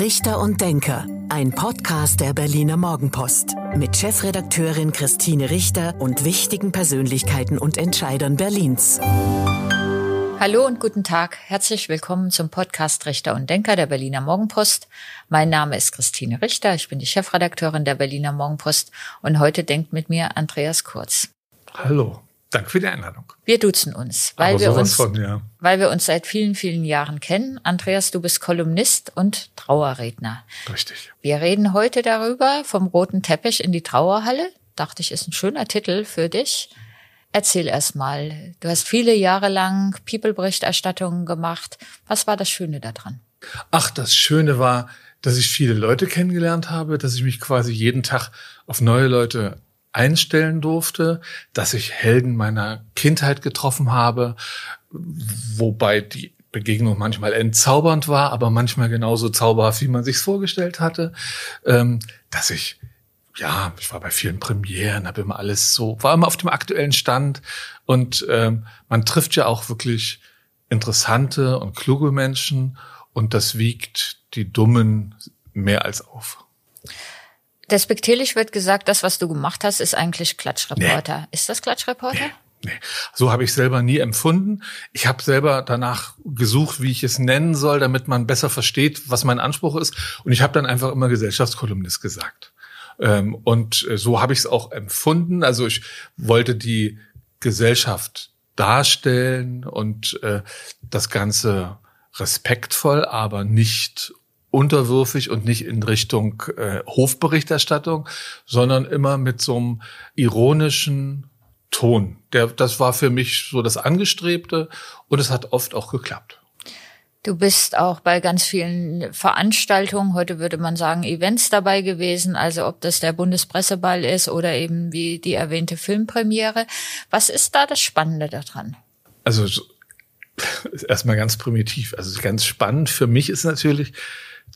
Richter und Denker, ein Podcast der Berliner Morgenpost mit Chefredakteurin Christine Richter und wichtigen Persönlichkeiten und Entscheidern Berlins. Hallo und guten Tag. Herzlich willkommen zum Podcast Richter und Denker der Berliner Morgenpost. Mein Name ist Christine Richter. Ich bin die Chefredakteurin der Berliner Morgenpost und heute denkt mit mir Andreas Kurz. Hallo. Danke für die Einladung. Wir duzen uns, weil wir uns, von, ja. weil wir uns seit vielen, vielen Jahren kennen. Andreas, du bist Kolumnist und Trauerredner. Richtig. Wir reden heute darüber, vom roten Teppich in die Trauerhalle. Dachte ich, ist ein schöner Titel für dich. Erzähl erst mal. Du hast viele Jahre lang People-Berichterstattungen gemacht. Was war das Schöne daran? Ach, das Schöne war, dass ich viele Leute kennengelernt habe, dass ich mich quasi jeden Tag auf neue Leute einstellen durfte, dass ich Helden meiner Kindheit getroffen habe, wobei die Begegnung manchmal entzaubernd war, aber manchmal genauso zauberhaft, wie man sich's vorgestellt hatte, ähm, dass ich ja, ich war bei vielen Premieren, habe immer alles so, war immer auf dem aktuellen Stand. Und ähm, man trifft ja auch wirklich interessante und kluge Menschen. Und das wiegt die Dummen mehr als auf. Despektierlich wird gesagt, das, was du gemacht hast, ist eigentlich Klatschreporter. Nee. Ist das Klatschreporter? Nee. Nee, so habe ich selber nie empfunden. Ich habe selber danach gesucht, wie ich es nennen soll, damit man besser versteht, was mein Anspruch ist. Und ich habe dann einfach immer Gesellschaftskolumnist gesagt. Ähm, und äh, so habe ich es auch empfunden. Also ich wollte die Gesellschaft darstellen und äh, das Ganze respektvoll, aber nicht unterwürfig und nicht in Richtung äh, Hofberichterstattung, sondern immer mit so einem ironischen Ton. Der, das war für mich so das Angestrebte und es hat oft auch geklappt. Du bist auch bei ganz vielen Veranstaltungen, heute würde man sagen Events dabei gewesen, also ob das der Bundespresseball ist oder eben wie die erwähnte Filmpremiere. Was ist da das Spannende daran? Also erstmal ganz primitiv. Also ganz spannend für mich ist natürlich,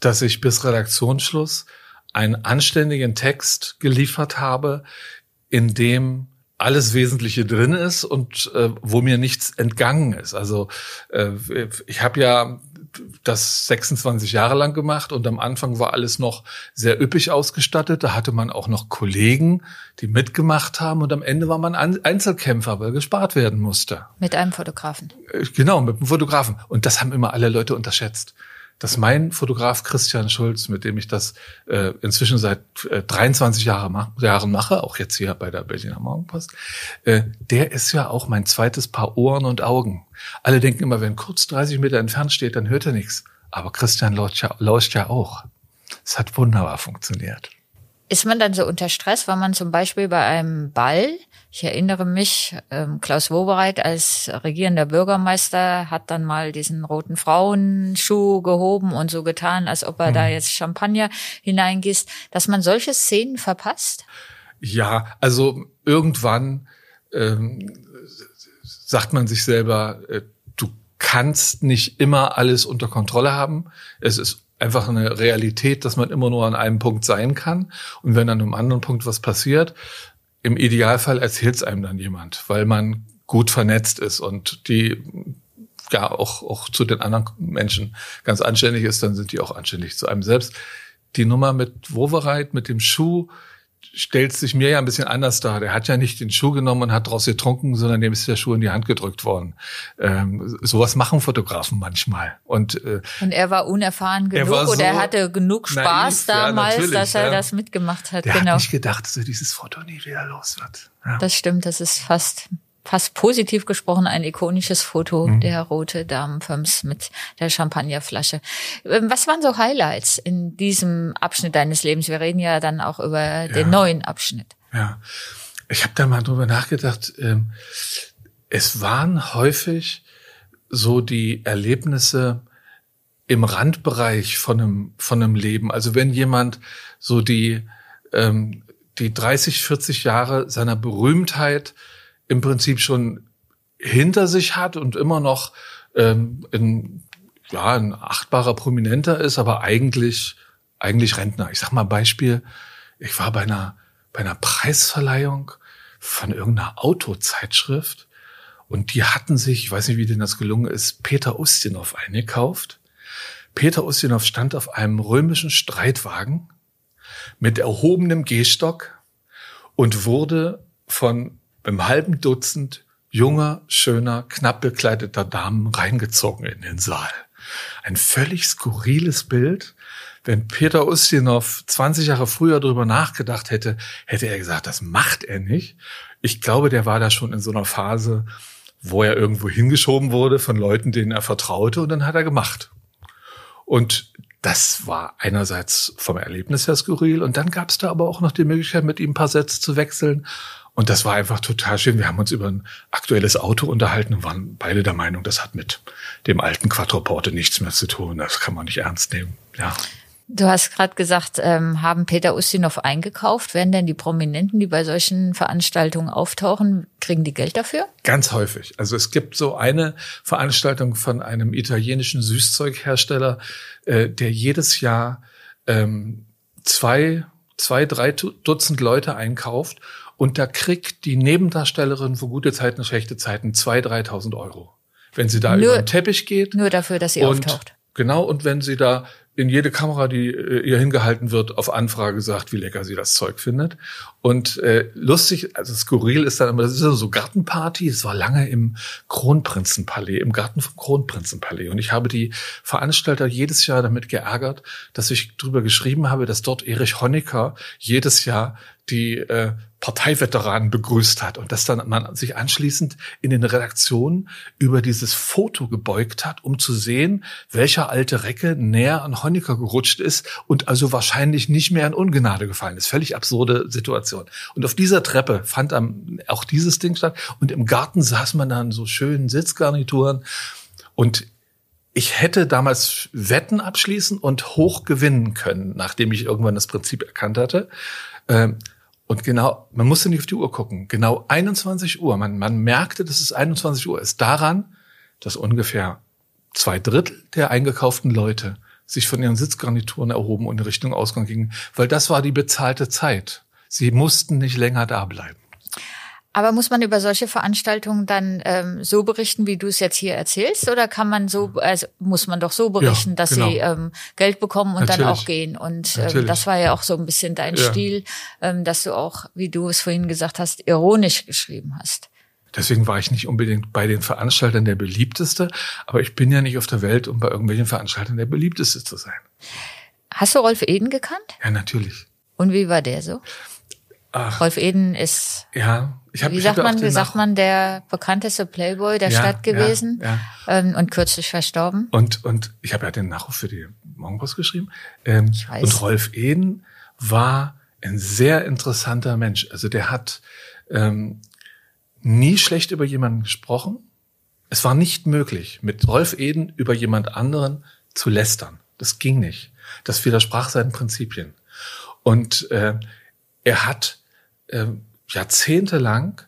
dass ich bis Redaktionsschluss einen anständigen Text geliefert habe, in dem alles Wesentliche drin ist und äh, wo mir nichts entgangen ist. Also äh, ich habe ja das 26 Jahre lang gemacht und am Anfang war alles noch sehr üppig ausgestattet. Da hatte man auch noch Kollegen, die mitgemacht haben und am Ende war man Einzelkämpfer, weil gespart werden musste. Mit einem Fotografen. Äh, genau, mit einem Fotografen. Und das haben immer alle Leute unterschätzt dass mein Fotograf Christian Schulz, mit dem ich das äh, inzwischen seit äh, 23 Jahre mach, Jahren mache, auch jetzt hier bei der Berliner Morgenpost, äh, der ist ja auch mein zweites Paar Ohren und Augen. Alle denken immer, wenn kurz 30 Meter entfernt steht, dann hört er nichts. Aber Christian lauscht ja, lauscht ja auch. Es hat wunderbar funktioniert. Ist man dann so unter Stress, wenn man zum Beispiel bei einem Ball, ich erinnere mich, ähm, Klaus Wobereit als regierender Bürgermeister hat dann mal diesen roten Frauenschuh gehoben und so getan, als ob er mhm. da jetzt Champagner hineingießt, dass man solche Szenen verpasst? Ja, also irgendwann ähm, sagt man sich selber, äh, du kannst nicht immer alles unter Kontrolle haben. Es ist einfach eine Realität, dass man immer nur an einem Punkt sein kann. Und wenn an einem anderen Punkt was passiert, im Idealfall erzählt es einem dann jemand, weil man gut vernetzt ist und die ja auch, auch zu den anderen Menschen ganz anständig ist, dann sind die auch anständig zu einem selbst. Die Nummer mit Wovereit, mit dem Schuh, stellt sich mir ja ein bisschen anders dar. Der hat ja nicht den Schuh genommen und hat draus getrunken, sondern dem ist der Schuh in die Hand gedrückt worden. Ähm, sowas machen Fotografen manchmal. Und, äh, und er war unerfahren genug er war so oder er hatte genug Spaß naiv, damals, ja, dass er ja. das mitgemacht hat. Der genau. hat nicht gedacht, dass er dieses Foto nie wieder los wird. Ja. Das stimmt, das ist fast fast positiv gesprochen ein ikonisches Foto mhm. der rote Damenfirms mit der Champagnerflasche. Ähm, was waren so Highlights in diesem Abschnitt deines Lebens? Wir reden ja dann auch über ja. den neuen Abschnitt. Ja, ich habe da mal drüber nachgedacht. Ähm, es waren häufig so die Erlebnisse im Randbereich von einem, von einem Leben. Also wenn jemand so die, ähm, die 30, 40 Jahre seiner Berühmtheit im Prinzip schon hinter sich hat und immer noch ähm, ein, ja, ein achtbarer Prominenter ist, aber eigentlich, eigentlich Rentner. Ich sag mal Beispiel, ich war bei einer, bei einer Preisverleihung von irgendeiner Autozeitschrift und die hatten sich, ich weiß nicht, wie denen das gelungen ist, Peter Ustinov eingekauft. Peter Ustinov stand auf einem römischen Streitwagen mit erhobenem Gehstock und wurde von einem halben Dutzend junger, schöner, knapp bekleideter Damen reingezogen in den Saal. Ein völlig skurriles Bild. Wenn Peter Ustinov 20 Jahre früher darüber nachgedacht hätte, hätte er gesagt, das macht er nicht. Ich glaube, der war da schon in so einer Phase, wo er irgendwo hingeschoben wurde von Leuten, denen er vertraute und dann hat er gemacht. Und das war einerseits vom Erlebnis her skurril und dann gab es da aber auch noch die Möglichkeit, mit ihm ein paar Sätze zu wechseln. Und das war einfach total schön. Wir haben uns über ein aktuelles Auto unterhalten und waren beide der Meinung, das hat mit dem alten Quattroporte nichts mehr zu tun. Das kann man nicht ernst nehmen. Ja. Du hast gerade gesagt, ähm, haben Peter Ustinov eingekauft. Werden denn die Prominenten, die bei solchen Veranstaltungen auftauchen, kriegen die Geld dafür? Ganz häufig. Also es gibt so eine Veranstaltung von einem italienischen Süßzeughersteller, äh, der jedes Jahr ähm, zwei, zwei, drei Dutzend Leute einkauft und da kriegt die Nebendarstellerin für gute Zeiten, schlechte Zeiten zwei, dreitausend Euro. Wenn sie da nur, über den Teppich geht. Nur dafür, dass sie und, auftaucht. Genau, und wenn sie da in jede Kamera, die äh, ihr hingehalten wird, auf Anfrage sagt, wie lecker sie das Zeug findet. Und äh, lustig, also skurril ist dann immer, das ist so Gartenparty, es war lange im Kronprinzenpalais, im Garten vom Kronprinzenpalais. Und ich habe die Veranstalter jedes Jahr damit geärgert, dass ich drüber geschrieben habe, dass dort Erich Honecker jedes Jahr die äh, Parteiveteranen begrüßt hat und dass dann man sich anschließend in den Redaktionen über dieses Foto gebeugt hat, um zu sehen, welcher alte Recke näher an Honecker gerutscht ist und also wahrscheinlich nicht mehr in Ungnade gefallen ist. Völlig absurde Situation. Und auf dieser Treppe fand auch dieses Ding statt und im Garten saß man dann so schönen Sitzgarnituren und ich hätte damals Wetten abschließen und hoch gewinnen können, nachdem ich irgendwann das Prinzip erkannt hatte. Ähm, und genau, man musste nicht auf die Uhr gucken. Genau 21 Uhr. Man, man merkte, dass es 21 Uhr ist. Daran, dass ungefähr zwei Drittel der eingekauften Leute sich von ihren Sitzgarnituren erhoben und in Richtung Ausgang gingen, weil das war die bezahlte Zeit. Sie mussten nicht länger da bleiben. Aber muss man über solche Veranstaltungen dann ähm, so berichten, wie du es jetzt hier erzählst, oder kann man so, also muss man doch so berichten, ja, dass genau. sie ähm, Geld bekommen und Natürlich. dann auch gehen? Und ähm, das war ja auch so ein bisschen dein ja. Stil, ähm, dass du auch, wie du es vorhin gesagt hast, ironisch geschrieben hast. Deswegen war ich nicht unbedingt bei den Veranstaltern der beliebteste, aber ich bin ja nicht auf der Welt, um bei irgendwelchen Veranstaltern der beliebteste zu sein. Hast du Rolf Eden gekannt? Ja, natürlich. Und wie war der so? Ach, Rolf Eden ist, ja, ich hab, wie sagt man, wie sagt man, der bekannteste Playboy der ja, Stadt gewesen ja, ja. Ähm, und kürzlich verstorben. Und und ich habe ja den Nachruf für die Morgenpost geschrieben. Ähm, ich weiß. Und Rolf Eden war ein sehr interessanter Mensch. Also der hat ähm, nie schlecht über jemanden gesprochen. Es war nicht möglich, mit Rolf Eden über jemand anderen zu lästern. Das ging nicht. Das widersprach seinen Prinzipien. Und äh, er hat äh, jahrzehntelang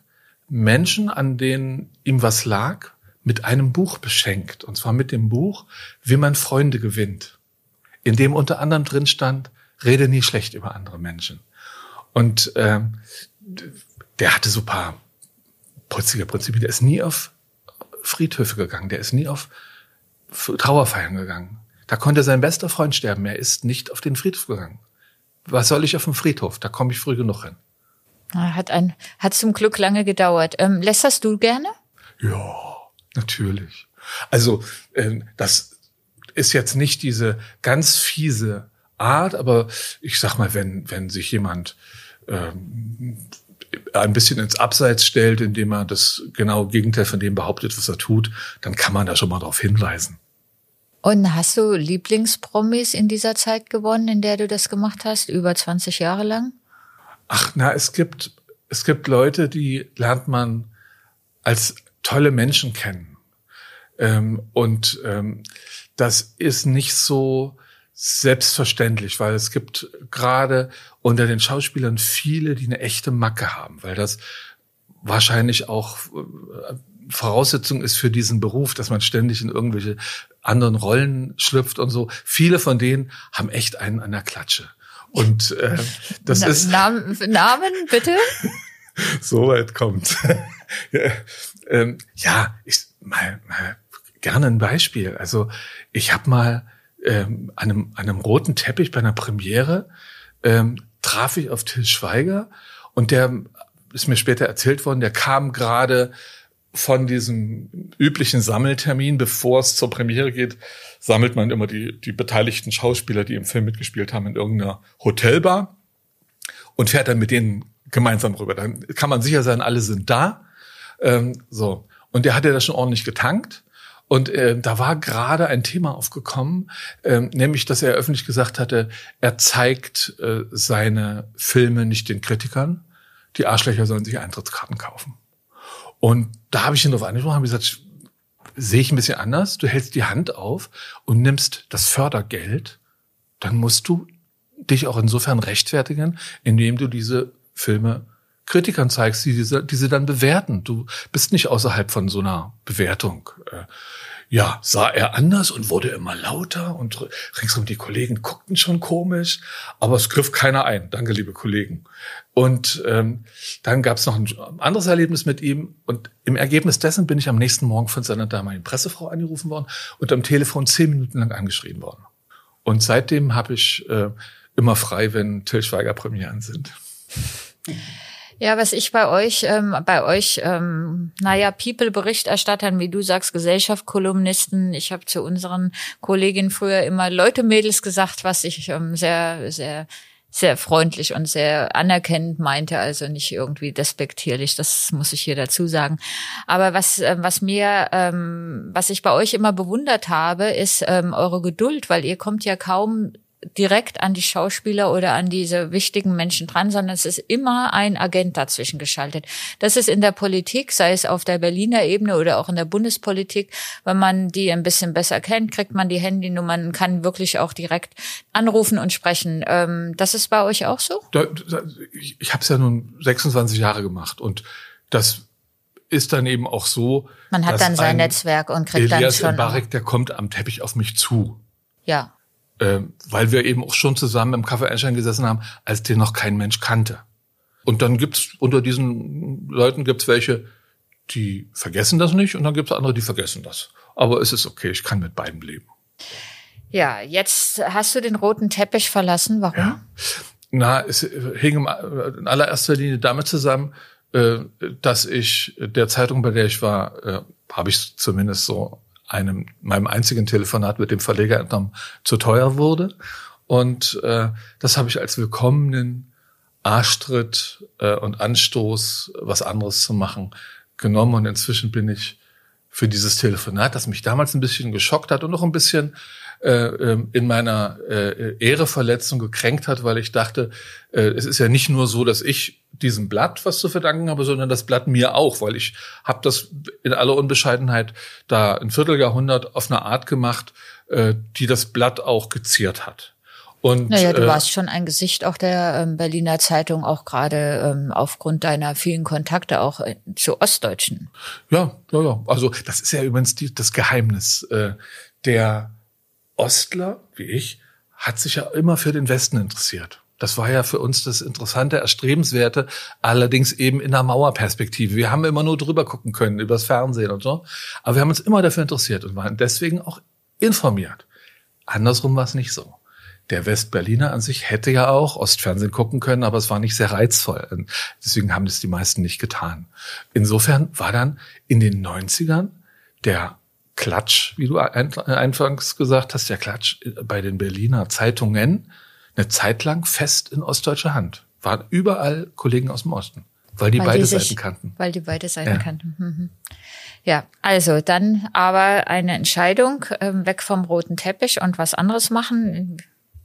Menschen, an denen ihm was lag, mit einem Buch beschenkt. Und zwar mit dem Buch, wie man Freunde gewinnt. In dem unter anderem drin stand, rede nie schlecht über andere Menschen. Und äh, der hatte so paar putzige Prinzipien. Der ist nie auf Friedhöfe gegangen. Der ist nie auf Trauerfeiern gegangen. Da konnte sein bester Freund sterben. Er ist nicht auf den Friedhof gegangen. Was soll ich auf dem Friedhof? Da komme ich früh genug hin. Hat ein, hat zum Glück lange gedauert. Ähm, lässt du gerne? Ja, natürlich. Also ähm, das ist jetzt nicht diese ganz fiese Art, aber ich sag mal, wenn wenn sich jemand ähm, ein bisschen ins Abseits stellt, indem er das genau Gegenteil von dem behauptet, was er tut, dann kann man da schon mal darauf hinweisen. Und hast du Lieblingspromis in dieser Zeit gewonnen, in der du das gemacht hast, über 20 Jahre lang? Ach, na, es gibt, es gibt Leute, die lernt man als tolle Menschen kennen. Ähm, und ähm, das ist nicht so selbstverständlich, weil es gibt gerade unter den Schauspielern viele, die eine echte Macke haben, weil das wahrscheinlich auch äh, Voraussetzung ist für diesen Beruf, dass man ständig in irgendwelche anderen Rollen schlüpft und so. Viele von denen haben echt einen an der Klatsche. Und äh, das Na, ist Namen, Namen bitte. so weit kommt. ja, ähm, ja, ich mal, mal gerne ein Beispiel. Also ich habe mal ähm, an, einem, an einem roten Teppich bei einer Premiere ähm, traf ich auf Till Schweiger und der ist mir später erzählt worden, der kam gerade von diesem üblichen Sammeltermin, bevor es zur Premiere geht, sammelt man immer die, die beteiligten Schauspieler, die im Film mitgespielt haben, in irgendeiner Hotelbar und fährt dann mit denen gemeinsam rüber. Dann kann man sicher sein, alle sind da. Ähm, so. Und der hatte das schon ordentlich getankt. Und äh, da war gerade ein Thema aufgekommen, äh, nämlich, dass er öffentlich gesagt hatte, er zeigt äh, seine Filme nicht den Kritikern. Die Arschlöcher sollen sich Eintrittskarten kaufen. Und da habe ich ihn darauf angesprochen, habe gesagt, sehe ich ein bisschen anders. Du hältst die Hand auf und nimmst das Fördergeld, dann musst du dich auch insofern rechtfertigen, indem du diese Filme Kritikern zeigst, die diese, die sie dann bewerten. Du bist nicht außerhalb von so einer Bewertung. Ja, sah er anders und wurde immer lauter und ringsum die Kollegen guckten schon komisch, aber es griff keiner ein. Danke, liebe Kollegen. Und ähm, dann gab es noch ein anderes Erlebnis mit ihm und im Ergebnis dessen bin ich am nächsten Morgen von seiner damaligen Pressefrau angerufen worden und am Telefon zehn Minuten lang angeschrien worden. Und seitdem habe ich äh, immer frei, wenn Till Schweiger Premieren sind. Ja, was ich bei euch, ähm, bei euch, ähm, naja, People-Berichterstattern, wie du sagst, Gesellschaft-Kolumnisten. Ich habe zu unseren Kolleginnen früher immer Leute-Mädels gesagt, was ich ähm, sehr, sehr sehr freundlich und sehr anerkennend meinte, also nicht irgendwie despektierlich, das muss ich hier dazu sagen. Aber was, äh, was mir, ähm, was ich bei euch immer bewundert habe, ist ähm, eure Geduld, weil ihr kommt ja kaum direkt an die Schauspieler oder an diese wichtigen Menschen dran, sondern es ist immer ein Agent dazwischen geschaltet. Das ist in der Politik, sei es auf der Berliner Ebene oder auch in der Bundespolitik, wenn man die ein bisschen besser kennt, kriegt man die Handynummern, kann wirklich auch direkt anrufen und sprechen. Ähm, das ist bei euch auch so? ich ich habe es ja nun 26 Jahre gemacht und das ist dann eben auch so. Man hat dann sein Netzwerk und kriegt Elias dann schon. Barek, der kommt am Teppich auf mich zu. Ja äh, weil wir eben auch schon zusammen im Café Einstein gesessen haben, als den noch kein Mensch kannte. Und dann gibt's unter diesen Leuten gibt's welche, die vergessen das nicht und dann gibt's andere, die vergessen das. Aber es ist okay, ich kann mit beiden leben. Ja, jetzt hast du den roten Teppich verlassen. Warum? Ja. Na, es hing in allererster Linie damit zusammen, äh, dass ich der Zeitung, bei der ich war, äh, habe ich zumindest so einem meinem einzigen Telefonat mit dem Verleger entnommen, zu teuer wurde. Und äh, das habe ich als willkommenen Arschtritt äh, und Anstoß, was anderes zu machen, genommen. Und inzwischen bin ich für dieses Telefonat, das mich damals ein bisschen geschockt hat und noch ein bisschen äh, ähm, in meiner äh, Ehreverletzung gekränkt hat, weil ich dachte, äh, es ist ja nicht nur so, dass ich diesem Blatt was zu verdanken habe, sondern das Blatt mir auch, weil ich habe das in aller Unbescheidenheit da ein Vierteljahrhundert auf eine Art gemacht, äh, die das Blatt auch geziert hat. Und, naja, du äh, warst schon ein Gesicht auch der ähm, Berliner Zeitung, auch gerade ähm, aufgrund deiner vielen Kontakte auch äh, zu Ostdeutschen. Ja, ja, ja. Also das ist ja übrigens die, das Geheimnis. Äh, der Ostler, wie ich, hat sich ja immer für den Westen interessiert. Das war ja für uns das Interessante, Erstrebenswerte, allerdings eben in der Mauerperspektive. Wir haben immer nur drüber gucken können, übers Fernsehen und so. Aber wir haben uns immer dafür interessiert und waren deswegen auch informiert. Andersrum war es nicht so. Der Westberliner an sich hätte ja auch Ostfernsehen gucken können, aber es war nicht sehr reizvoll. Deswegen haben das die meisten nicht getan. Insofern war dann in den 90ern der Klatsch, wie du anfangs gesagt hast, der Klatsch bei den Berliner Zeitungen eine Zeit lang fest in ostdeutscher Hand. Waren überall Kollegen aus dem Osten, weil die weil beide die sich, Seiten kannten. Weil die beide Seiten ja. kannten. Mhm. Ja, also dann aber eine Entscheidung, ähm, weg vom roten Teppich und was anderes machen.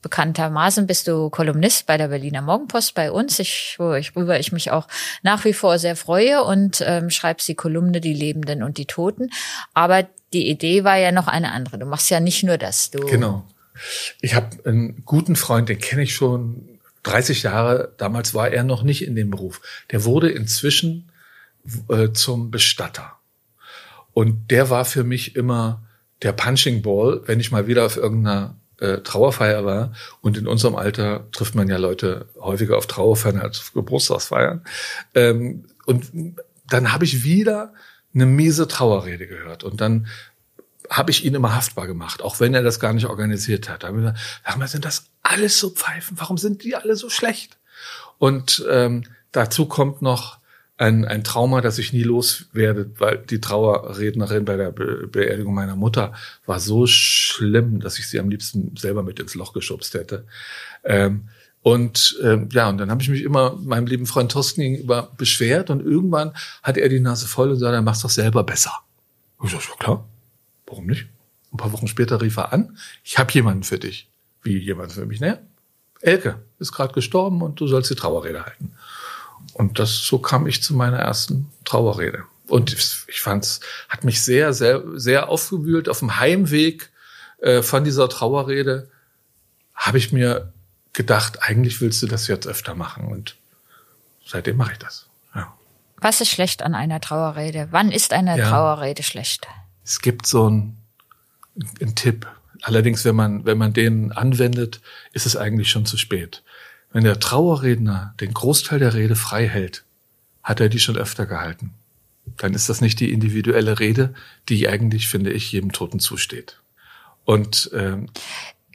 Bekanntermaßen bist du Kolumnist bei der Berliner Morgenpost bei uns, ich, worüber ich mich auch nach wie vor sehr freue und ähm, schreibst die Kolumne Die Lebenden und die Toten. Aber die Idee war ja noch eine andere. Du machst ja nicht nur das. Du genau. Ich habe einen guten Freund, den kenne ich schon 30 Jahre. Damals war er noch nicht in dem Beruf. Der wurde inzwischen äh, zum Bestatter. Und der war für mich immer der Punching Ball, wenn ich mal wieder auf irgendeiner äh, Trauerfeier war. Und in unserem Alter trifft man ja Leute häufiger auf Trauerfeiern als auf Geburtstagsfeiern. Ähm, und dann habe ich wieder eine miese Trauerrede gehört. Und dann habe ich ihn immer haftbar gemacht, auch wenn er das gar nicht organisiert hat. Da habe ich gesagt, sag mal, sind das alles so Pfeifen? Warum sind die alle so schlecht? Und ähm, dazu kommt noch ein, ein Trauma, das ich nie loswerde, weil die Trauerrednerin bei der Be Beerdigung meiner Mutter war so schlimm, dass ich sie am liebsten selber mit ins Loch geschubst hätte. Ähm, und ähm, ja, und dann habe ich mich immer meinem lieben Freund Thorsten gegenüber beschwert und irgendwann hatte er die Nase voll und sagte, dann mach's doch selber besser. Ich dachte, ja klar, warum nicht? Ein paar Wochen später rief er an, ich habe jemanden für dich. Wie jemand für mich? Naja, Elke ist gerade gestorben und du sollst die Trauerrede halten. Und das, so kam ich zu meiner ersten Trauerrede. Und ich fand's, hat mich sehr, sehr, sehr aufgewühlt. Auf dem Heimweg äh, von dieser Trauerrede habe ich mir gedacht, eigentlich willst du das jetzt öfter machen. Und seitdem mache ich das. Ja. Was ist schlecht an einer Trauerrede? Wann ist eine ja. Trauerrede schlecht? Es gibt so einen, einen Tipp. Allerdings, wenn man, wenn man den anwendet, ist es eigentlich schon zu spät. Wenn der Trauerredner den Großteil der Rede frei hält, hat er die schon öfter gehalten. Dann ist das nicht die individuelle Rede, die eigentlich, finde ich, jedem Toten zusteht. Und ähm,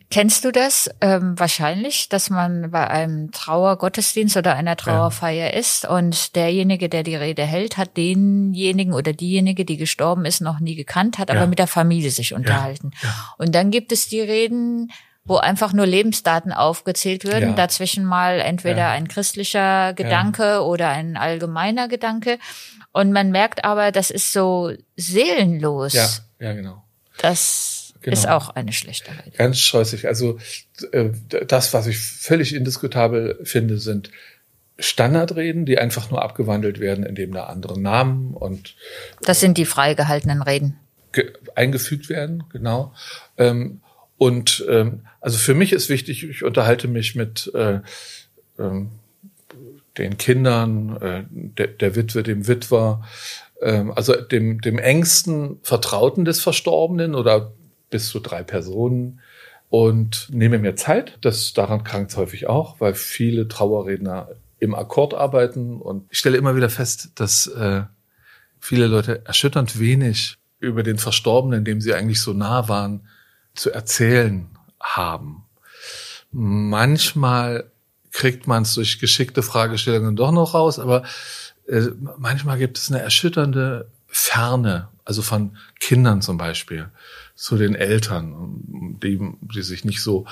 Kennst du das ähm, wahrscheinlich, dass man bei einem Trauergottesdienst oder einer Trauerfeier ja. ist und derjenige, der die Rede hält, hat denjenigen oder diejenige, die gestorben ist, noch nie gekannt, hat ja. aber mit der Familie sich unterhalten. Ja. Und dann gibt es die Reden, wo einfach nur Lebensdaten aufgezählt würden, dazwischen mal entweder ein christlicher Gedanke oder ein allgemeiner Gedanke. Und man merkt aber, das ist so seelenlos. Ja, ja, genau. Das Genau. Ist auch eine schlechte Rede. Ganz scheußlich. Also äh, das, was ich völlig indiskutabel finde, sind Standardreden, die einfach nur abgewandelt werden, indem da andere Namen und das sind die freigehaltenen Reden eingefügt werden, genau. Ähm, und ähm, also für mich ist wichtig, ich unterhalte mich mit äh, ähm, den Kindern, äh, der, der Witwe, dem Witwer, ähm, also dem, dem engsten Vertrauten des Verstorbenen oder bis zu drei Personen und nehme mir Zeit. Das daran krankt häufig auch, weil viele Trauerredner im Akkord arbeiten und ich stelle immer wieder fest, dass äh, viele Leute erschütternd wenig über den Verstorbenen, dem sie eigentlich so nah waren, zu erzählen haben. Manchmal kriegt man es durch geschickte Fragestellungen doch noch raus, aber äh, manchmal gibt es eine erschütternde Ferne, also von Kindern zum Beispiel zu den Eltern, die, die sich nicht so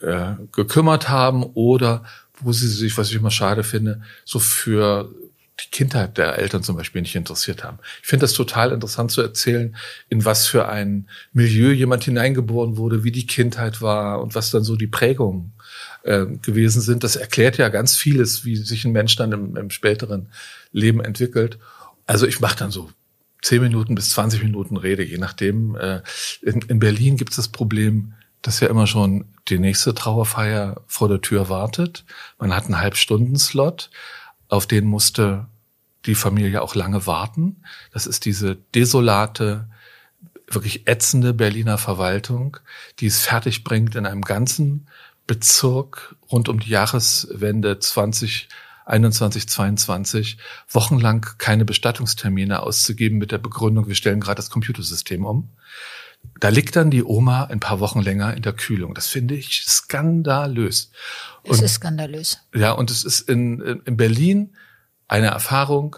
äh, gekümmert haben oder wo sie sich, was ich immer schade finde, so für die Kindheit der Eltern zum Beispiel nicht interessiert haben. Ich finde das total interessant zu erzählen, in was für ein Milieu jemand hineingeboren wurde, wie die Kindheit war und was dann so die Prägungen äh, gewesen sind. Das erklärt ja ganz vieles, wie sich ein Mensch dann im, im späteren Leben entwickelt. Also ich mache dann so 10 Minuten bis 20 Minuten Rede, je nachdem. Äh, in, in Berlin gibt es das Problem, dass ja immer schon die nächste Trauerfeier vor der Tür wartet. Man hat einen Halbstunden-Slot, auf den musste die Familie auch lange warten. Das ist diese desolate, wirklich ätzende Berliner Verwaltung, die es fertig bringt, in einem ganzen Bezirk rund um die Jahreswende 20 21, 22 wochenlang keine Bestattungstermine auszugeben mit der Begründung, wir stellen gerade das Computersystem um. Da liegt dann die Oma ein paar Wochen länger in der Kühlung. Das finde ich skandalös. Und, es ist skandalös. Ja, und es ist in, in Berlin eine Erfahrung,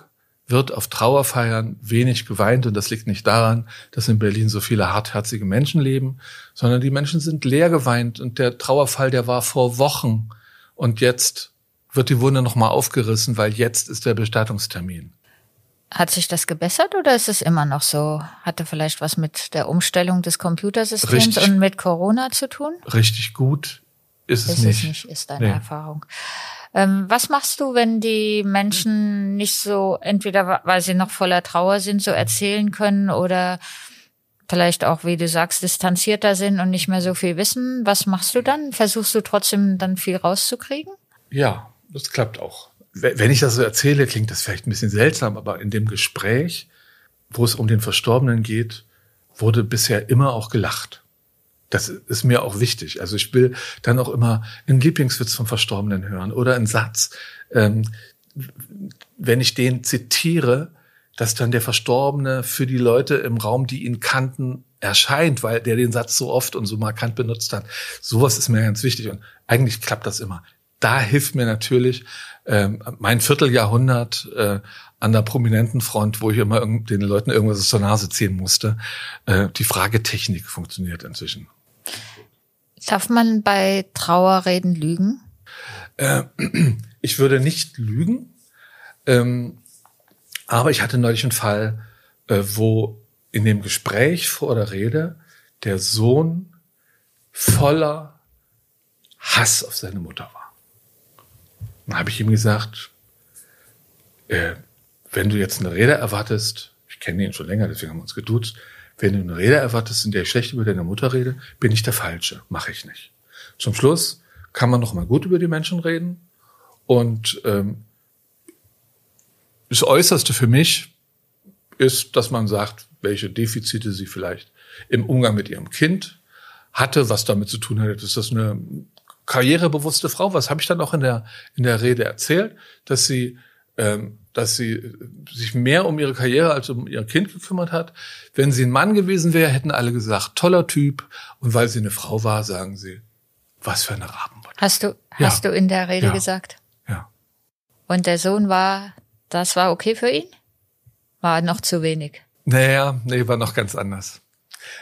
wird auf Trauerfeiern wenig geweint und das liegt nicht daran, dass in Berlin so viele hartherzige Menschen leben, sondern die Menschen sind leer geweint und der Trauerfall, der war vor Wochen und jetzt wird die Wunde nochmal aufgerissen, weil jetzt ist der Bestattungstermin. Hat sich das gebessert oder ist es immer noch so? Hatte vielleicht was mit der Umstellung des Computersystems richtig, und mit Corona zu tun? Richtig gut ist es ist nicht. Es nicht, ist deine nee. Erfahrung. Ähm, was machst du, wenn die Menschen nicht so, entweder weil sie noch voller Trauer sind, so erzählen können oder vielleicht auch, wie du sagst, distanzierter sind und nicht mehr so viel wissen? Was machst du dann? Versuchst du trotzdem dann viel rauszukriegen? Ja, das klappt auch. Wenn ich das so erzähle, klingt das vielleicht ein bisschen seltsam, aber in dem Gespräch, wo es um den Verstorbenen geht, wurde bisher immer auch gelacht. Das ist mir auch wichtig. Also ich will dann auch immer einen Lieblingswitz vom Verstorbenen hören oder einen Satz. Ähm, wenn ich den zitiere, dass dann der Verstorbene für die Leute im Raum, die ihn kannten, erscheint, weil der den Satz so oft und so markant benutzt hat. Sowas ist mir ganz wichtig und eigentlich klappt das immer. Da hilft mir natürlich ähm, mein Vierteljahrhundert äh, an der prominenten Front, wo ich immer den Leuten irgendwas aus der Nase ziehen musste. Äh, die Fragetechnik funktioniert inzwischen. Darf man bei Trauerreden lügen? Äh, ich würde nicht lügen, ähm, aber ich hatte neulich einen Fall, äh, wo in dem Gespräch vor der Rede der Sohn voller Hass auf seine Mutter war. Dann habe ich ihm gesagt, äh, wenn du jetzt eine Rede erwartest, ich kenne ihn schon länger, deswegen haben wir uns geduzt, wenn du eine Rede erwartest, in der ich schlecht über deine Mutter rede, bin ich der Falsche, mache ich nicht. Zum Schluss kann man noch mal gut über die Menschen reden und ähm, das Äußerste für mich ist, dass man sagt, welche Defizite sie vielleicht im Umgang mit ihrem Kind hatte, was damit zu tun hatte. Ist das eine karrierebewusste Frau? Was habe ich dann auch in der in der Rede erzählt, dass sie ähm, dass sie sich mehr um ihre Karriere als um ihr Kind gekümmert hat. Wenn sie ein Mann gewesen wäre, hätten alle gesagt, toller Typ. Und weil sie eine Frau war, sagen sie, was für eine Rabenmutter. Hast du, ja. hast du in der Rede ja. gesagt? Ja. Und der Sohn war, das war okay für ihn? War noch zu wenig? Naja, nee, war noch ganz anders.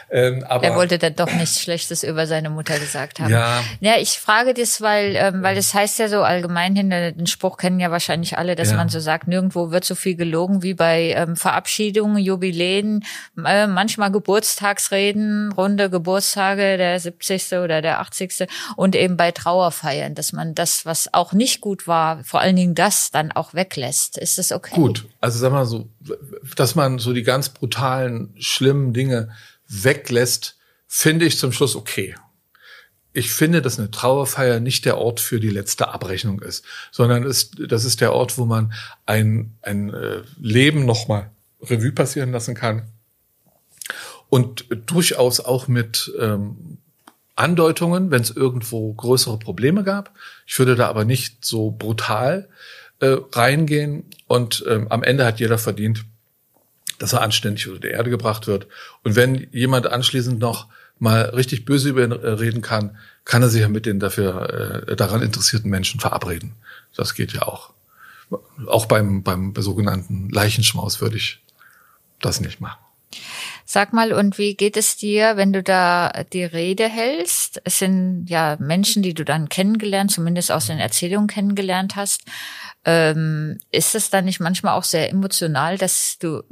Ähm, aber er wollte dann doch nichts Schlechtes über seine Mutter gesagt haben. Ja. Ja, ich frage das, weil, ähm, weil das heißt ja so allgemein hin, den Spruch kennen ja wahrscheinlich alle, dass Ja. man so sagt, nirgendwo wird so viel gelogen wie bei ähm, Verabschiedungen, Jubiläen, äh, manchmal Geburtstagsreden, runde Geburtstage, der 70. oder der 80. und eben bei Trauerfeiern, dass man das, was auch nicht gut war, vor allen Dingen das dann auch weglässt. Ist das okay? Gut, also sag mal so, dass man so die ganz brutalen, schlimmen Dinge weglässt, finde ich zum Schluss okay. Ich finde, dass eine Trauerfeier nicht der Ort für die letzte Abrechnung ist, sondern ist, das ist der Ort, wo man ein, ein äh, Leben nochmal Revue passieren lassen kann und durchaus auch mit ähm, Andeutungen, wenn es irgendwo größere Probleme gab. Ich würde da aber nicht so brutal äh, reingehen und ähm, am Ende hat jeder verdient, dass er anständig unter die Erde gebracht wird. Und wenn jemand anschließend noch mal richtig böse über ihn äh, reden kann, kann er sich ja mit den dafür äh, daran interessierten Menschen verabreden. Das geht ja auch. Auch beim, beim sogenannten Leichenschmaus würde ich das nicht machen. Sag mal, und wie geht es dir, wenn du da die Rede hältst? Es sind ja Menschen, die du dann kennengelernt, zumindest aus den Erzählungen kennengelernt hast. Ähm, ist es dann nicht manchmal auch sehr emotional, dass du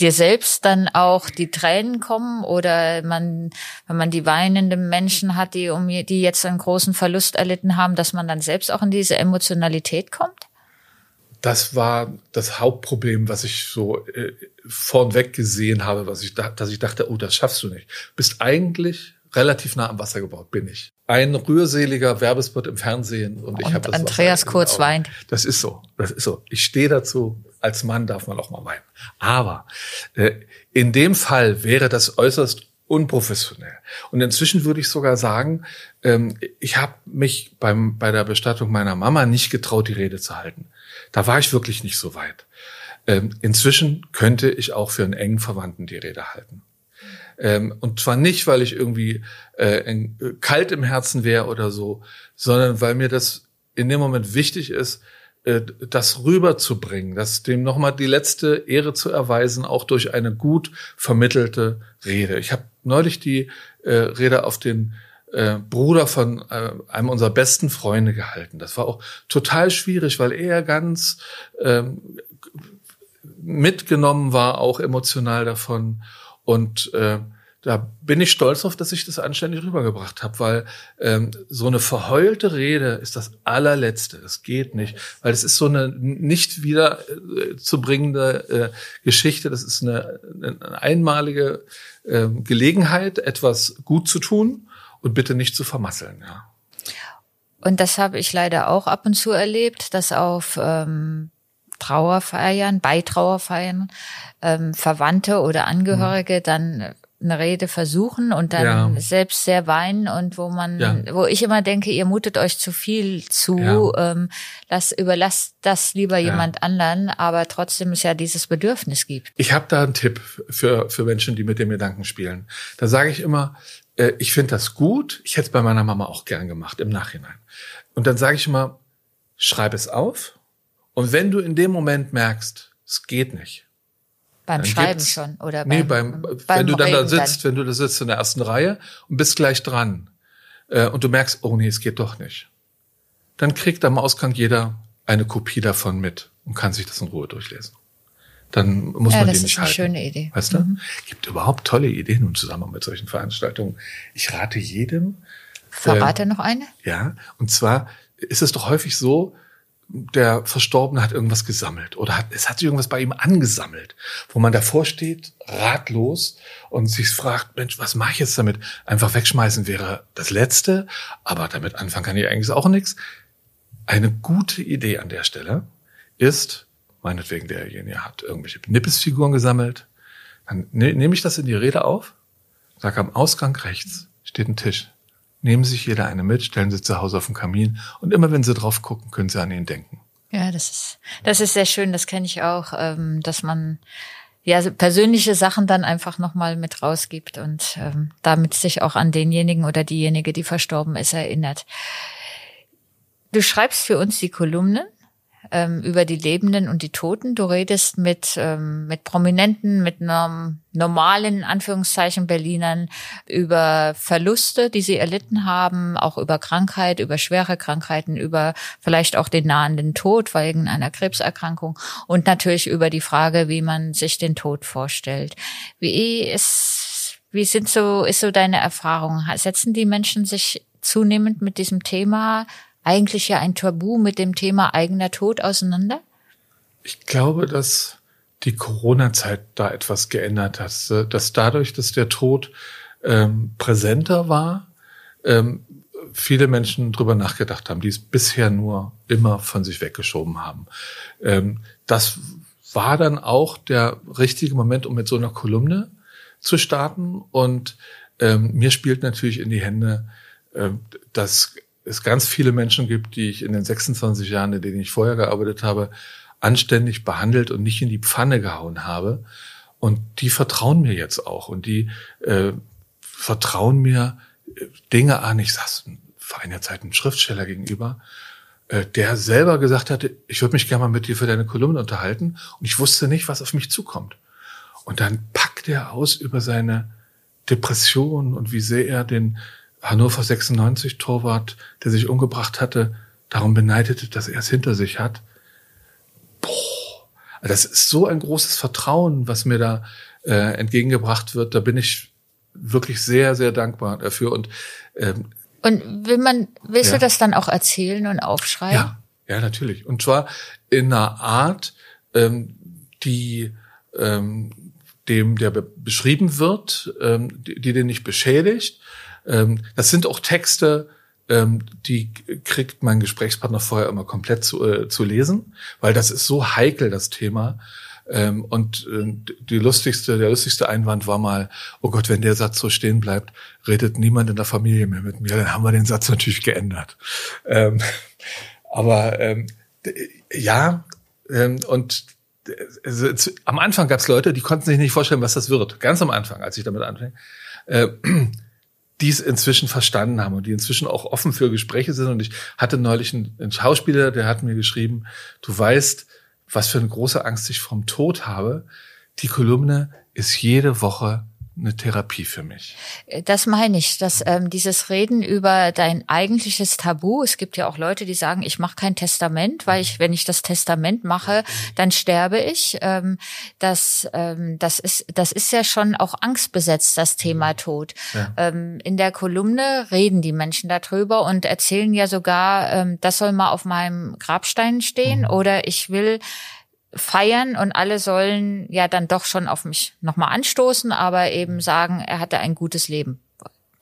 dir selbst dann auch die Tränen kommen oder man, wenn man die weinenden Menschen hat, die um die jetzt einen großen Verlust erlitten haben, dass man dann selbst auch in diese Emotionalität kommt? Das war das Hauptproblem, was ich so äh, vornweg gesehen habe, was ich da, dass ich dachte, oh, das schaffst du nicht. Bist eigentlich relativ nah am Wasser gebaut, bin ich. Ein rührseliger Werbespot im Fernsehen und ich Und habe das Andreas Wasser Kurz weint. Das ist so, das ist so. Ich stehe dazu. Als Mann darf man auch mal weinen. Aber äh, in dem Fall wäre das äußerst unprofessionell. Und inzwischen würde ich sogar sagen, ähm, ich habe mich beim bei der Bestattung meiner Mama nicht getraut, die Rede zu halten. Da war ich wirklich nicht so weit. Ähm, inzwischen könnte ich auch für einen engen Verwandten die Rede halten. Ähm, und zwar nicht, weil ich irgendwie äh, eng- äh, kalt im Herzen wäre oder so, sondern weil mir das in dem Moment wichtig ist, äh, das rüberzubringen, das dem nochmal die letzte Ehre zu erweisen, auch durch eine gut vermittelte Rede. Ich habe neulich die äh, Rede auf den äh, Bruder von äh, einem unserer besten Freunde gehalten. Das war auch total schwierig, weil er ganz ähm, mitgenommen war, auch emotional davon. Und äh, da bin ich stolz drauf, dass ich das anständig rübergebracht habe, weil ähm, so eine verheulte Rede ist das allerletzte. Das geht nicht, weil es ist so eine nicht wieder äh, zu bringende äh, Geschichte. Das ist eine, eine einmalige äh, Gelegenheit, etwas gut zu tun und bitte nicht zu vermasseln. Ja. Und das habe ich leider auch ab und zu erlebt, dass auf ähm, Trauerfeiern, bei Trauerfeiern ähm, Verwandte oder Angehörige dann eine Rede versuchen und dann ja. selbst sehr weinen und wo man, ja. wo ich immer denke, ihr mutet euch zu viel zu, ja. ähm, lass, überlasst das lieber jemand anderen, aber trotzdem es ja dieses Bedürfnis gibt. Ich habe da einen Tipp für, für Menschen, die mit dem Gedanken spielen. Da sage ich immer, äh, ich finde das gut, ich hätte es bei meiner Mama auch gern gemacht im Nachhinein. Und dann sage ich immer, schreib es auf und wenn du in dem Moment merkst, es geht nicht, beim Schreiben schon oder nee, beim, beim wenn du dann da sitzt, dann. wenn du da sitzt in der ersten Reihe und bist gleich dran äh, und du merkst, oh nee, es geht doch nicht, dann kriegt am Ausgang jeder eine Kopie davon mit und kann sich das in Ruhe durchlesen. Dann muss ja, man die nicht halten. Das ist eine schöne Idee. Weißt du? Mhm. Gibt überhaupt tolle Ideen im Zusammenhang mit solchen Veranstaltungen. Ich rate jedem. Verrate äh, noch eine? Ja, und zwar ist es doch häufig so, der Verstorbene hat irgendwas gesammelt oder hat, es hat sich irgendwas bei ihm angesammelt, wo man davor steht, ratlos und sich fragt, Mensch, was mache ich jetzt damit? Einfach wegschmeißen wäre das Letzte, aber damit anfangen kann ich eigentlich auch nichts. Eine gute Idee an der Stelle ist, meinetwegen derjenige hat irgendwelche Nippesfiguren gesammelt, dann ne, nehme ich das in die Rede auf, sage am Ausgang rechts steht ein Tisch. Nehmen Sie sich jeder eine mit, stellen Sie zu Hause auf den Kamin und immer wenn Sie drauf gucken, können Sie an ihn denken. Ja, das ist, das ist sehr schön, das kenne ich auch, ähm, dass man ja persönliche Sachen dann einfach nochmal mit rausgibt und ähm, damit sich auch an denjenigen oder diejenige, die verstorben ist, erinnert. Du schreibst für uns die Kolumnen ähm, über die Lebenden und die Toten. Du redest mit, ähm, mit Prominenten, mit einem normalen, Anführungszeichen, Berlinern über Verluste, die sie erlitten haben, auch über Krankheit, über schwere Krankheiten, über vielleicht auch den nahenden Tod wegen einer Krebserkrankung und natürlich über die Frage, wie man sich den Tod vorstellt. Wie ist, wie sind so, ist so deine Erfahrung? Setzen die Menschen sich zunehmend mit diesem Thema eigentlich ja ein Tabu mit dem Thema eigener Tod auseinander? Ich glaube, dass die Corona-Zeit da etwas geändert hat, dass dadurch, dass der Tod ähm, präsenter war, ähm, viele Menschen drüber nachgedacht haben, die es bisher nur immer von sich weggeschoben haben. Ähm, das war dann auch der richtige Moment, um mit so einer Kolumne zu starten. Und ähm, mir spielt natürlich in die Hände, äh, dass es ganz viele Menschen gibt, die ich in den 26 Jahren, in denen ich vorher gearbeitet habe, anständig behandelt und nicht in die Pfanne gehauen habe. Und die vertrauen mir jetzt auch und die äh, vertrauen mir äh, Dinge an. Ich saß vor einer Zeit einem Schriftsteller gegenüber, äh, der selber gesagt hatte, ich würde mich gerne mal mit dir für deine Kolumne unterhalten und ich wusste nicht, was auf mich zukommt. Und dann packt er aus über seine Depression und wie sehr er den Hannover 96 Torwart, der sich umgebracht hatte, darum beneidete, dass er es hinter sich hat. Boah, das ist so ein großes Vertrauen, was mir da äh, entgegengebracht wird. Da bin ich wirklich sehr, sehr dankbar dafür. Und ähm, und will man, willst ja. du das dann auch erzählen und aufschreiben? Ja, ja, natürlich. Und zwar in einer Art, ähm, die ähm, dem, der beschrieben wird, ähm, die, die den nicht beschädigt, ähm, das sind auch Texte, ähm, die kriegt mein Gesprächspartner vorher immer komplett zu, äh, zu lesen, weil das ist so heikel, das Thema. Ähm, und äh, die lustigste, der lustigste Einwand war mal, oh Gott, wenn der Satz so stehen bleibt, redet niemand in der Familie mehr mit mir. Dann haben wir den Satz natürlich geändert. Ähm, aber ähm, ja, ähm, und also, am Anfang gab es Leute, die konnten sich nicht vorstellen, was das wird. Ganz am Anfang, als ich damit anfing. Äh, die es inzwischen verstanden haben und die inzwischen auch offen für Gespräche sind. Und ich hatte neulich einen, Schauspieler, der hat mir geschrieben, du weißt, was für eine große Angst ich vom Tod habe. Die Kolumne ist jede Woche eine Therapie für mich. Das meine ich, dass ähm, dieses Reden über dein eigentliches Tabu, es gibt ja auch Leute, die sagen, ich mache kein Testament, weil ich, wenn ich das Testament mache, dann sterbe ich. Ähm, das, ähm, das, ist, das ist ja schon auch angstbesetzt, das Thema Tod. Ja. Ähm, in der Kolumne reden die Menschen darüber und erzählen ja sogar, ähm, das soll mal auf meinem Grabstein stehen mhm. oder ich will feiern und alle sollen ja dann doch schon auf mich nochmal anstoßen, aber eben sagen, er hatte ein gutes Leben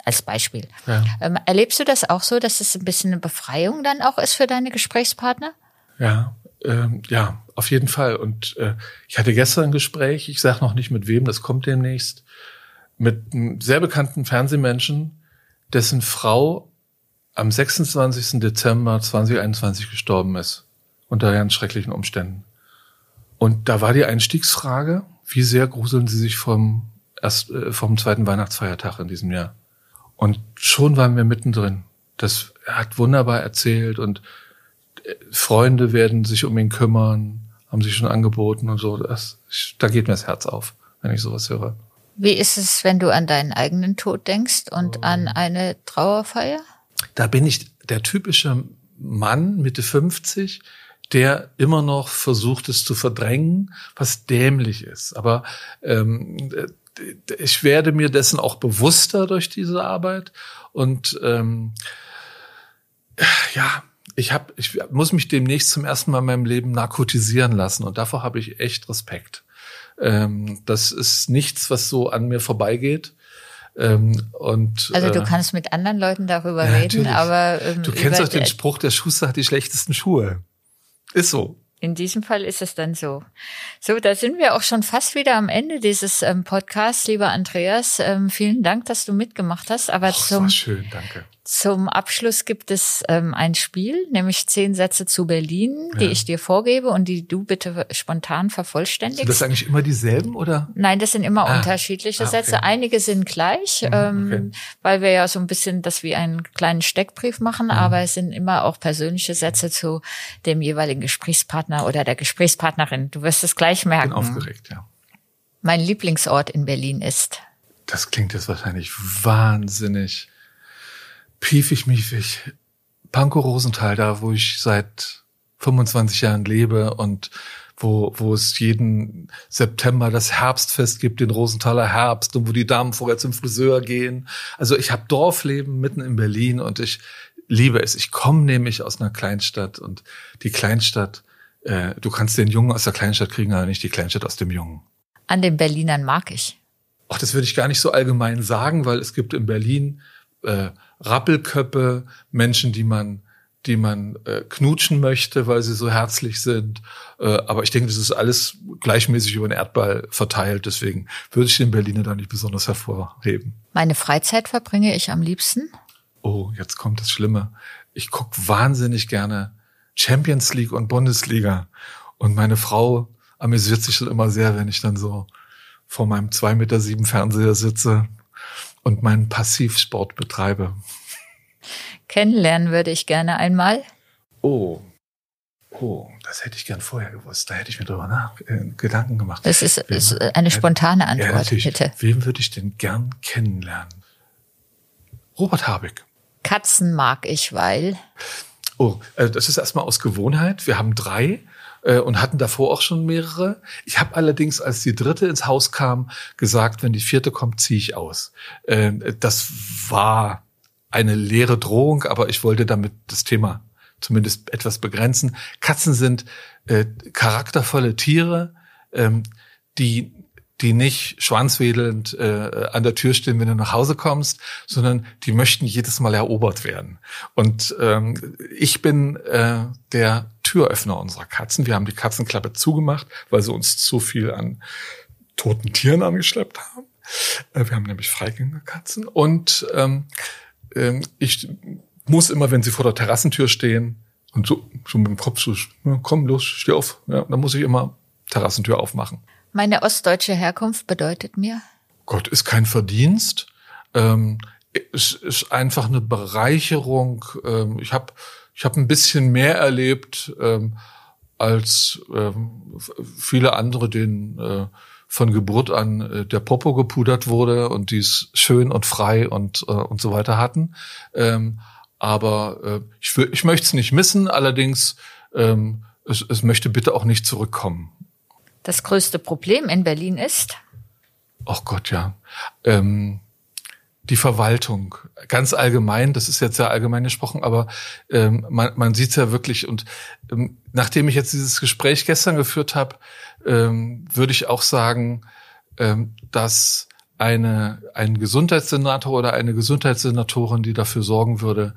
als Beispiel. Ja. Ähm, erlebst du das auch so, dass es ein bisschen eine Befreiung dann auch ist für deine Gesprächspartner? Ja, ähm, ja, auf jeden Fall. Und äh, ich hatte gestern ein Gespräch, ich sage noch nicht mit wem, das kommt demnächst. mit einem sehr bekannten Fernsehmenschen, dessen Frau am 26. Dezember 2021 gestorben ist. Unter ganz schrecklichen Umständen. Und da war die Einstiegsfrage, wie sehr gruseln Sie sich vom, erst, äh, vom zweiten Weihnachtsfeiertag in diesem Jahr? Und schon waren wir mittendrin. Das hat wunderbar erzählt und äh, Freunde werden sich um ihn kümmern, haben sich schon angeboten und so. Das, da geht mir das Herz auf, wenn ich sowas höre. Wie ist es, wenn du an deinen eigenen Tod denkst und oh. an eine Trauerfeier? Da bin ich der typische Mann Mitte 50, der immer noch versucht, es zu verdrängen, was dämlich ist. Aber ähm, ich werde mir dessen auch bewusster durch diese Arbeit und ähm, ja, ich habe, ich muss mich demnächst zum ersten Mal in meinem Leben narkotisieren lassen und davor habe ich echt Respekt. Ähm, das ist nichts, was so an mir vorbeigeht. Ähm, und, also du äh, kannst mit anderen Leuten darüber ja, reden, aber ähm, du kennst doch den Spruch, der Schuster hat die schlechtesten Schuhe. Ist so. In diesem Fall ist es dann so. So, da sind wir auch schon fast wieder am Ende dieses ähm, Podcasts, lieber Andreas. Ähm, vielen Dank, dass du mitgemacht hast. Aber Och, zum, schön, danke. Zum Abschluss gibt es ähm, ein Spiel, nämlich zehn Sätze zu Berlin, die ja. ich dir vorgebe und die du bitte spontan vervollständigst. Sind das eigentlich immer dieselben oder? Nein, das sind immer ah. unterschiedliche ah, okay. Sätze. Einige sind gleich, mhm, ähm, okay. weil wir ja so ein bisschen das wie einen kleinen Steckbrief machen, mhm. aber es sind immer auch persönliche Sätze zu dem jeweiligen Gesprächspartner oder der Gesprächspartnerin. Du wirst es gleich merken. Ich bin aufgeregt, ja. Mein Lieblingsort in Berlin ist. Das klingt jetzt wahrscheinlich wahnsinnig piefig, miefig. Pankow Rosenthal, da wo ich seit 25 Jahren lebe und wo, wo es jeden September das Herbstfest gibt, den Rosenthaler Herbst und wo die Damen vorher zum Friseur gehen. Also ich habe Dorfleben mitten in Berlin und ich liebe es. Ich komme nämlich aus einer Kleinstadt und die Kleinstadt, äh, du kannst den Jungen aus der Kleinstadt kriegen, aber nicht die Kleinstadt aus dem Jungen. An den Berlinern mag ich. Ach, das würde ich gar nicht so allgemein sagen, weil es gibt in Berlin äh, Rappelköppe, Menschen, die man die man äh, knutschen möchte, weil sie so herzlich sind. Äh, aber ich denke, das ist alles gleichmäßig über den Erdball verteilt. Deswegen würde ich den Berliner da nicht besonders hervorheben. Meine Freizeit verbringe ich am liebsten. Oh, jetzt kommt das Schlimme. Ich gucke wahnsinnig gerne Champions League und Bundesliga. Und meine Frau amüsiert sich dann immer sehr, wenn ich dann so vor meinem zwei Meter sieben Fernseher sitze und meinen Passivsport betreibe. Kennenlernen würde ich gerne einmal. Oh. Oh, das hätte ich gern vorher gewusst. Da hätte ich mir darüber nach, äh, Gedanken gemacht. Das ist, Wem, ist eine spontane Antwort, ja, bitte. Wem würde ich denn gern kennenlernen? Robert Habeck. Katzen mag ich, weil. Oh, äh, das ist erstmal aus Gewohnheit. Wir haben drei äh, und hatten davor auch schon mehrere. Ich habe allerdings, als die dritte ins Haus kam, gesagt, wenn die vierte kommt, ziehe ich aus. Äh, das war eine leere Drohung, aber ich wollte damit das Thema zumindest etwas begrenzen. Katzen sind äh, charaktervolle Tiere, ähm, die die nicht schwanzwedelnd äh, an der Tür stehen, wenn du nach Hause kommst, sondern die möchten jedes Mal erobert werden. Und ähm, ich bin äh, der Türöffner unserer Katzen. Wir haben die Katzenklappe zugemacht, weil sie uns zu viel an toten Tieren angeschleppt haben. Äh, wir haben nämlich Freigängerkatzen. Und ähm, äh, ich muss immer, wenn sie vor der Terrassentür stehen und so schon mit dem Kopf so, komm los, steh auf, ja, dann muss ich immer Terrassentür aufmachen. Meine ostdeutsche Herkunft bedeutet mir? Gott ist kein Verdienst. Ähm, es ist einfach eine Bereicherung. Ähm, ich habe ich hab ein bisschen mehr erlebt ähm, als ähm, viele andere, denen äh, von Geburt an äh, der Popo gepudert wurde und die es schön und frei und, äh, und so weiter hatten. Ähm, aber äh, ich, ich möchte es nicht missen, allerdings ähm, es, es möchte bitte auch nicht zurückkommen das größte Problem in Berlin ist? Ach Gott, ja. Ähm, die Verwaltung, ganz allgemein, das ist jetzt sehr allgemein gesprochen, aber ähm, man, man sieht es ja wirklich. Und ähm, nachdem ich jetzt dieses Gespräch gestern geführt habe, ähm, würde ich auch sagen, ähm, dass eine, ein Gesundheitssenator oder eine Gesundheitssenatorin, die dafür sorgen würde,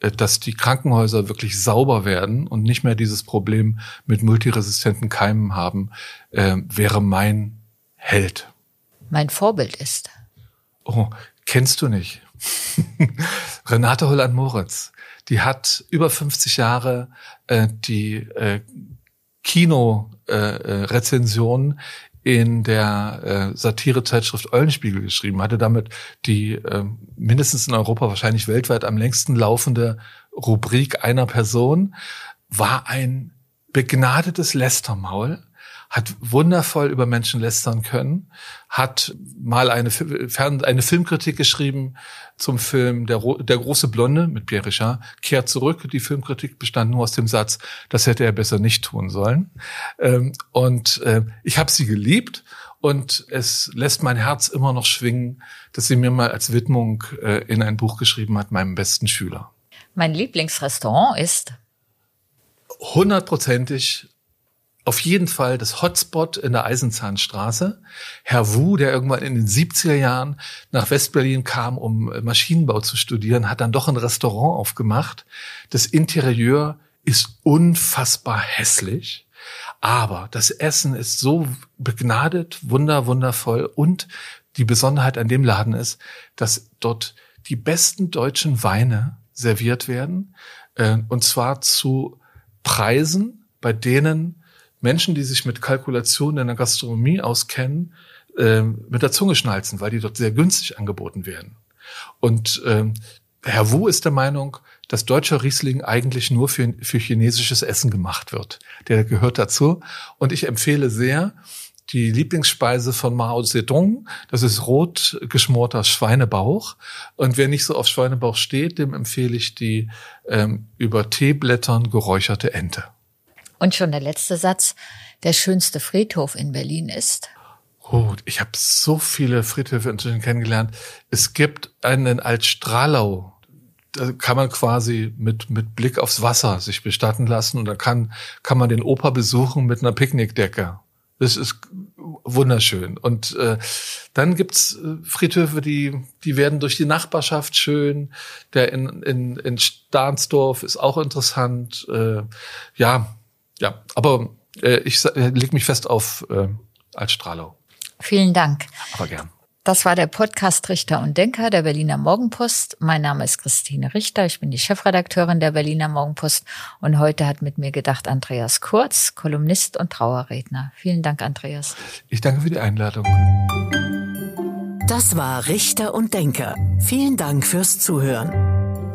dass die Krankenhäuser wirklich sauber werden und nicht mehr dieses Problem mit multiresistenten Keimen haben, äh, wäre mein Held. Mein Vorbild ist. Oh, kennst du nicht? Renate Holland-Moritz, die hat über 50 Jahre äh, die äh, Kino-Rezension äh, in der äh, Satirezeitschrift Eulenspiegel geschrieben, hatte damit die äh, mindestens in Europa, wahrscheinlich weltweit am längsten laufende Rubrik einer Person, war ein begnadetes Lästermaul, hat wundervoll über Menschen lästern können, hat mal eine, eine Filmkritik geschrieben zum Film Der, Der große Blonde mit Pierre Richard, kehrt zurück. Die Filmkritik bestand nur aus dem Satz, das hätte er besser nicht tun sollen. Ähm, und äh, ich habe sie geliebt und es lässt mein Herz immer noch schwingen, dass sie mir mal als Widmung äh, in ein Buch geschrieben hat, meinem besten Schüler. Mein Lieblingsrestaurant ist hundertprozentig auf jeden Fall das Hotspot in der Eisenzahnstraße. Herr Wu, der irgendwann in den 70er Jahren nach Westberlin kam, um Maschinenbau zu studieren, hat dann doch ein Restaurant aufgemacht. Das Interieur ist unfassbar hässlich. Aber das Essen ist so begnadet, wunder, wundervoll. Und die Besonderheit an dem Laden ist, dass dort die besten deutschen Weine serviert werden. Äh, und zwar zu Preisen, bei denen Menschen, die sich mit Kalkulationen in der Gastronomie auskennen, äh, mit der Zunge schnalzen, weil die dort sehr günstig angeboten werden. Und ähm, Herr Wu ist der Meinung, dass deutscher Riesling eigentlich nur für, für chinesisches Essen gemacht wird. Der gehört dazu. Und ich empfehle sehr die Lieblingsspeise von Mao Zedong. Das ist rot geschmorter Schweinebauch. Und wer nicht so auf Schweinebauch steht, dem empfehle ich die ähm, über Teeblättern geräucherte Ente. Und schon der letzte Satz. Der schönste Friedhof in Berlin ist? Oh, ich habe so viele Friedhöfe inzwischen kennengelernt. Es gibt einen in Altstralau. Da kann man quasi mit, mit Blick aufs Wasser sich bestatten lassen und da kann, kann man den Opa besuchen mit einer Picknickdecke. Das ist wunderschön. Und äh, dann gibt's äh, Friedhöfe, die, die werden durch die Nachbarschaft schön. Der in, in, in Stahnsdorf ist auch interessant. Äh, ja, ja, aber äh, ich äh, leg mich fest auf äh, Altstralau. Vielen Dank. Aber gern. Das war der Podcast Richter und Denker der Berliner Morgenpost. Mein Name ist Christine Richter. Ich bin die Chefredakteurin der Berliner Morgenpost. Und heute hat mit mir gedacht Andreas Kurz, Kolumnist und Trauerredner. Vielen Dank, Andreas. Ich danke für die Einladung. Das war Richter und Denker. Vielen Dank fürs Zuhören.